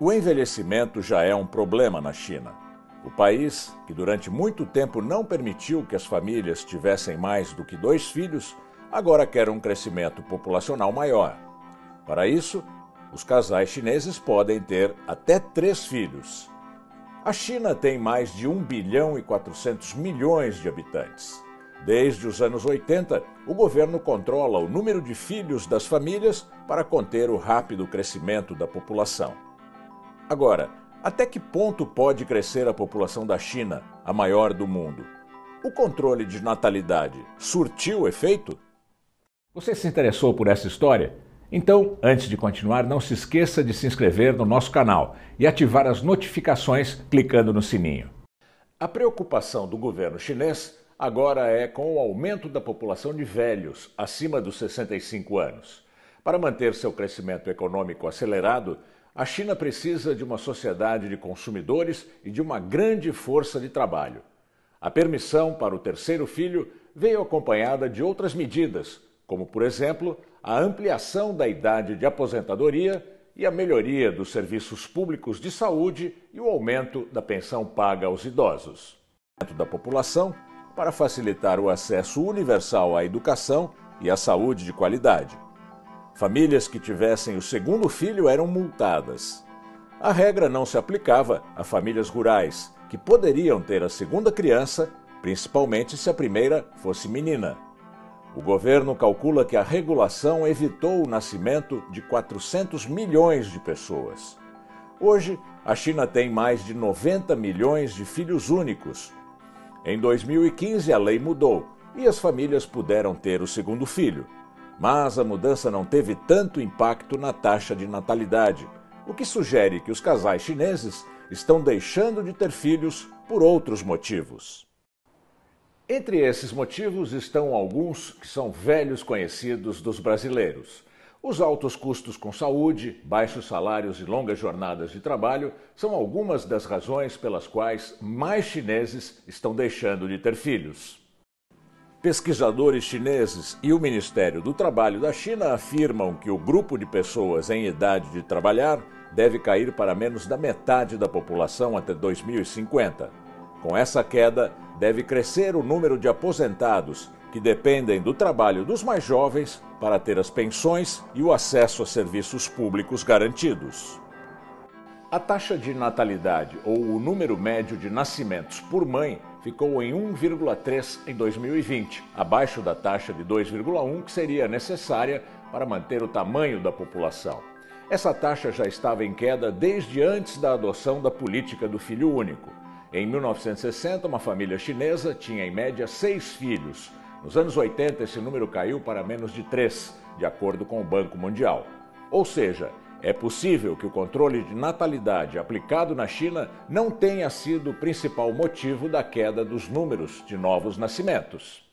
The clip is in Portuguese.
O envelhecimento já é um problema na China. O país, que durante muito tempo não permitiu que as famílias tivessem mais do que dois filhos, agora quer um crescimento populacional maior. Para isso, os casais chineses podem ter até três filhos. A China tem mais de 1 bilhão e 400 milhões de habitantes. Desde os anos 80, o governo controla o número de filhos das famílias para conter o rápido crescimento da população. Agora, até que ponto pode crescer a população da China, a maior do mundo? O controle de natalidade surtiu efeito? Você se interessou por essa história? Então, antes de continuar, não se esqueça de se inscrever no nosso canal e ativar as notificações clicando no sininho. A preocupação do governo chinês agora é com o aumento da população de velhos acima dos 65 anos. Para manter seu crescimento econômico acelerado, a China precisa de uma sociedade de consumidores e de uma grande força de trabalho. A permissão para o terceiro filho veio acompanhada de outras medidas, como, por exemplo, a ampliação da idade de aposentadoria e a melhoria dos serviços públicos de saúde e o aumento da pensão paga aos idosos. Da população para facilitar o acesso universal à educação e à saúde de qualidade. Famílias que tivessem o segundo filho eram multadas. A regra não se aplicava a famílias rurais, que poderiam ter a segunda criança, principalmente se a primeira fosse menina. O governo calcula que a regulação evitou o nascimento de 400 milhões de pessoas. Hoje, a China tem mais de 90 milhões de filhos únicos. Em 2015, a lei mudou e as famílias puderam ter o segundo filho. Mas a mudança não teve tanto impacto na taxa de natalidade, o que sugere que os casais chineses estão deixando de ter filhos por outros motivos. Entre esses motivos estão alguns que são velhos conhecidos dos brasileiros. Os altos custos com saúde, baixos salários e longas jornadas de trabalho são algumas das razões pelas quais mais chineses estão deixando de ter filhos. Pesquisadores chineses e o Ministério do Trabalho da China afirmam que o grupo de pessoas em idade de trabalhar deve cair para menos da metade da população até 2050. Com essa queda, deve crescer o número de aposentados que dependem do trabalho dos mais jovens para ter as pensões e o acesso a serviços públicos garantidos. A taxa de natalidade, ou o número médio de nascimentos por mãe, ficou em 1,3 em 2020, abaixo da taxa de 2,1 que seria necessária para manter o tamanho da população. Essa taxa já estava em queda desde antes da adoção da política do filho único. Em 1960, uma família chinesa tinha em média seis filhos. Nos anos 80, esse número caiu para menos de três, de acordo com o Banco Mundial. Ou seja, é possível que o controle de natalidade aplicado na China não tenha sido o principal motivo da queda dos números de novos nascimentos.